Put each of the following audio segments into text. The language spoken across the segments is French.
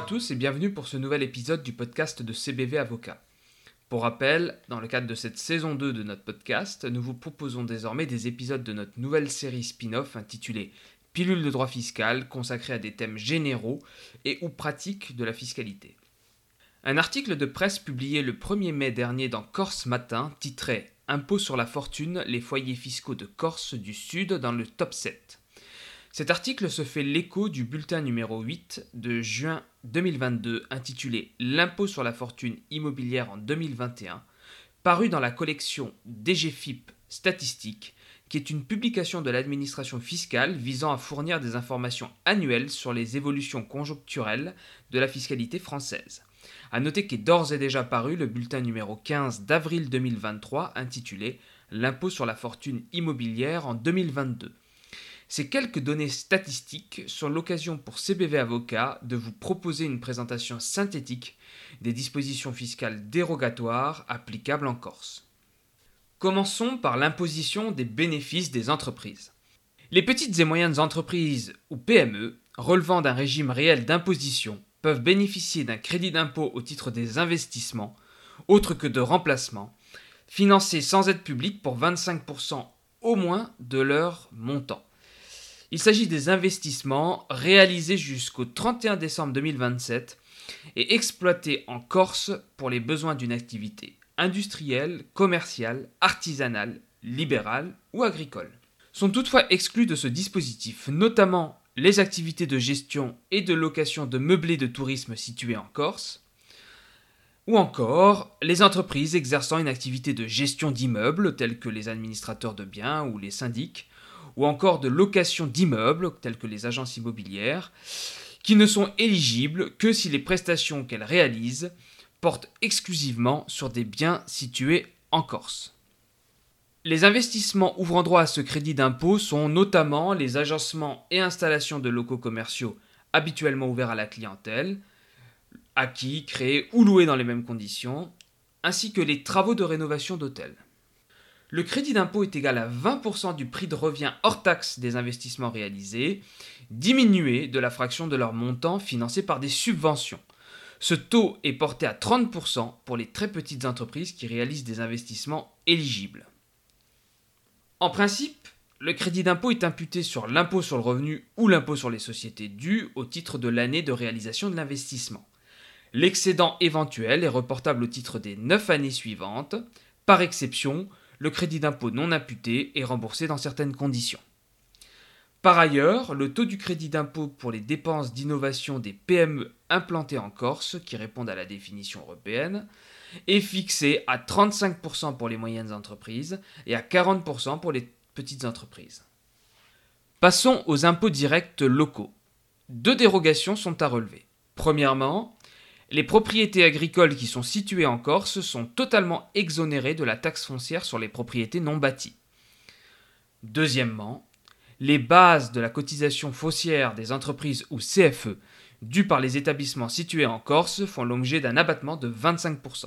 à tous et bienvenue pour ce nouvel épisode du podcast de CBV Avocat. Pour rappel, dans le cadre de cette saison 2 de notre podcast, nous vous proposons désormais des épisodes de notre nouvelle série spin-off intitulée Pilule de droit fiscal consacrée à des thèmes généraux et ou pratiques de la fiscalité. Un article de presse publié le 1er mai dernier dans Corse Matin titrait Impôt sur la fortune, les foyers fiscaux de Corse du Sud dans le top 7. Cet article se fait l'écho du bulletin numéro 8 de juin 2022 intitulé L'impôt sur la fortune immobilière en 2021, paru dans la collection DGFIP Statistiques, qui est une publication de l'administration fiscale visant à fournir des informations annuelles sur les évolutions conjoncturelles de la fiscalité française. A noter qu'est d'ores et déjà paru le bulletin numéro 15 d'avril 2023 intitulé L'impôt sur la fortune immobilière en 2022 ces quelques données statistiques sont l'occasion pour CBV Avocat de vous proposer une présentation synthétique des dispositions fiscales dérogatoires applicables en Corse. Commençons par l'imposition des bénéfices des entreprises. Les petites et moyennes entreprises ou PME relevant d'un régime réel d'imposition peuvent bénéficier d'un crédit d'impôt au titre des investissements, autre que de remplacement, financés sans aide publique pour 25% au moins de leur montant. Il s'agit des investissements réalisés jusqu'au 31 décembre 2027 et exploités en Corse pour les besoins d'une activité industrielle, commerciale, artisanale, libérale ou agricole. Sont toutefois exclus de ce dispositif notamment les activités de gestion et de location de meublés de tourisme situés en Corse, ou encore les entreprises exerçant une activité de gestion d'immeubles tels que les administrateurs de biens ou les syndics, ou encore de location d'immeubles, tels que les agences immobilières, qui ne sont éligibles que si les prestations qu'elles réalisent portent exclusivement sur des biens situés en Corse. Les investissements ouvrant droit à ce crédit d'impôt sont notamment les agencements et installations de locaux commerciaux habituellement ouverts à la clientèle, acquis, créés ou loués dans les mêmes conditions, ainsi que les travaux de rénovation d'hôtels. Le crédit d'impôt est égal à 20% du prix de revient hors taxe des investissements réalisés, diminué de la fraction de leur montant financé par des subventions. Ce taux est porté à 30% pour les très petites entreprises qui réalisent des investissements éligibles. En principe, le crédit d'impôt est imputé sur l'impôt sur le revenu ou l'impôt sur les sociétés dû au titre de l'année de réalisation de l'investissement. L'excédent éventuel est reportable au titre des 9 années suivantes. Par exception, le crédit d'impôt non imputé est remboursé dans certaines conditions. Par ailleurs, le taux du crédit d'impôt pour les dépenses d'innovation des PME implantées en Corse, qui répondent à la définition européenne, est fixé à 35% pour les moyennes entreprises et à 40% pour les petites entreprises. Passons aux impôts directs locaux. Deux dérogations sont à relever. Premièrement, les propriétés agricoles qui sont situées en Corse sont totalement exonérées de la taxe foncière sur les propriétés non bâties. Deuxièmement, les bases de la cotisation foncière des entreprises ou CFE dues par les établissements situés en Corse font l'objet d'un abattement de 25%.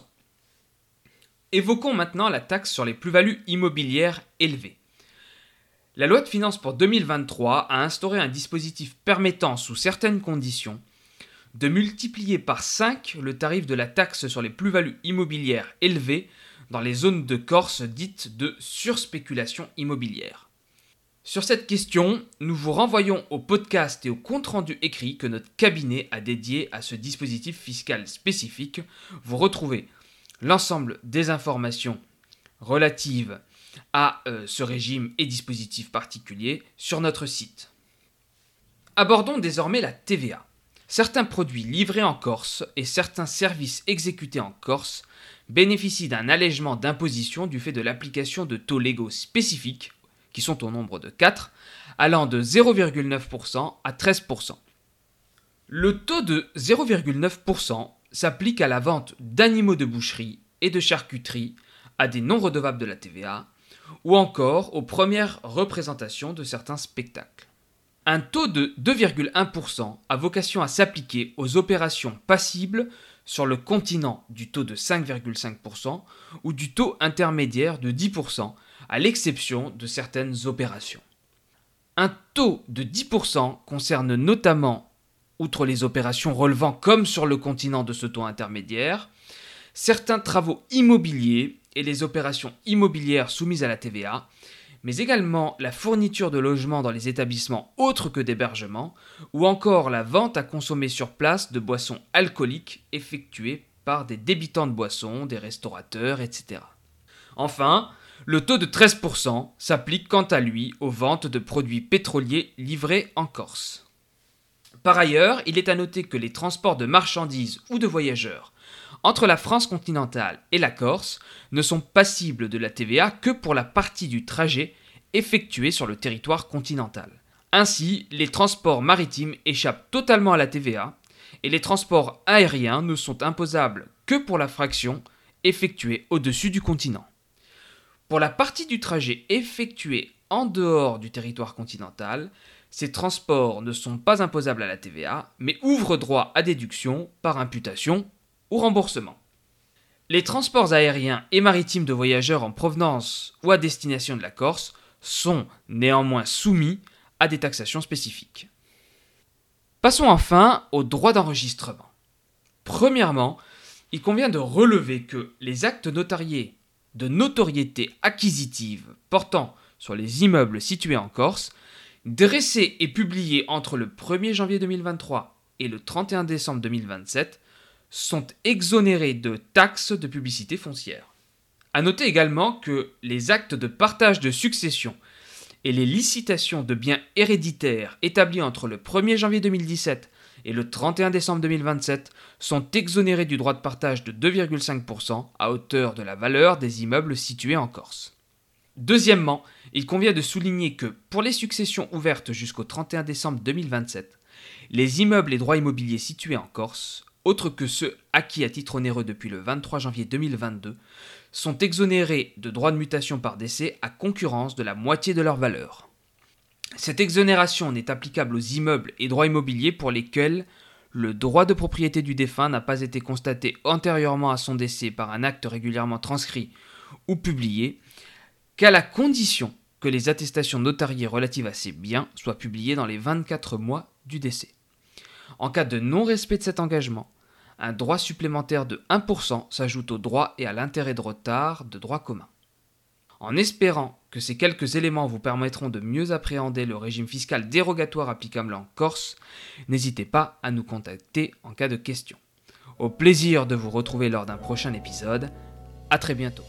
Évoquons maintenant la taxe sur les plus-values immobilières élevées. La loi de finances pour 2023 a instauré un dispositif permettant, sous certaines conditions, de multiplier par 5 le tarif de la taxe sur les plus-values immobilières élevées dans les zones de Corse dites de surspéculation immobilière. Sur cette question, nous vous renvoyons au podcast et au compte-rendu écrit que notre cabinet a dédié à ce dispositif fiscal spécifique. Vous retrouvez l'ensemble des informations relatives à euh, ce régime et dispositif particulier sur notre site. Abordons désormais la TVA. Certains produits livrés en Corse et certains services exécutés en Corse bénéficient d'un allègement d'imposition du fait de l'application de taux légaux spécifiques, qui sont au nombre de 4, allant de 0,9% à 13%. Le taux de 0,9% s'applique à la vente d'animaux de boucherie et de charcuterie à des non redevables de la TVA, ou encore aux premières représentations de certains spectacles. Un taux de 2,1% a vocation à s'appliquer aux opérations passibles sur le continent du taux de 5,5% ou du taux intermédiaire de 10%, à l'exception de certaines opérations. Un taux de 10% concerne notamment outre les opérations relevant comme sur le continent de ce taux intermédiaire, certains travaux immobiliers et les opérations immobilières soumises à la TVA, mais également la fourniture de logements dans les établissements autres que d'hébergement, ou encore la vente à consommer sur place de boissons alcooliques effectuées par des débitants de boissons, des restaurateurs, etc. Enfin, le taux de 13% s'applique quant à lui aux ventes de produits pétroliers livrés en Corse. Par ailleurs, il est à noter que les transports de marchandises ou de voyageurs entre la France continentale et la Corse ne sont passibles de la TVA que pour la partie du trajet effectué sur le territoire continental. Ainsi, les transports maritimes échappent totalement à la TVA et les transports aériens ne sont imposables que pour la fraction effectuée au-dessus du continent. Pour la partie du trajet effectuée en dehors du territoire continental, ces transports ne sont pas imposables à la TVA, mais ouvrent droit à déduction par imputation ou remboursement. Les transports aériens et maritimes de voyageurs en provenance ou à destination de la Corse sont néanmoins soumis à des taxations spécifiques. Passons enfin aux droits d'enregistrement. Premièrement, il convient de relever que les actes notariés de notoriété acquisitive portant sur les immeubles situés en Corse, dressés et publiés entre le 1er janvier 2023 et le 31 décembre 2027, sont exonérés de taxes de publicité foncière. A noter également que les actes de partage de succession et les licitations de biens héréditaires établis entre le 1er janvier 2017 et le 31 décembre 2027 sont exonérés du droit de partage de 2,5% à hauteur de la valeur des immeubles situés en Corse. Deuxièmement, il convient de souligner que pour les successions ouvertes jusqu'au 31 décembre 2027, les immeubles et droits immobiliers situés en Corse, autres que ceux acquis à titre onéreux depuis le 23 janvier 2022, sont exonérés de droits de mutation par décès à concurrence de la moitié de leur valeur. Cette exonération n'est applicable aux immeubles et droits immobiliers pour lesquels le droit de propriété du défunt n'a pas été constaté antérieurement à son décès par un acte régulièrement transcrit ou publié, qu'à la condition que les attestations notariées relatives à ces biens soient publiées dans les 24 mois du décès. En cas de non-respect de cet engagement, un droit supplémentaire de 1% s'ajoute au droit et à l'intérêt de retard de droit commun. En espérant que ces quelques éléments vous permettront de mieux appréhender le régime fiscal dérogatoire applicable en Corse, n'hésitez pas à nous contacter en cas de question. Au plaisir de vous retrouver lors d'un prochain épisode. A très bientôt.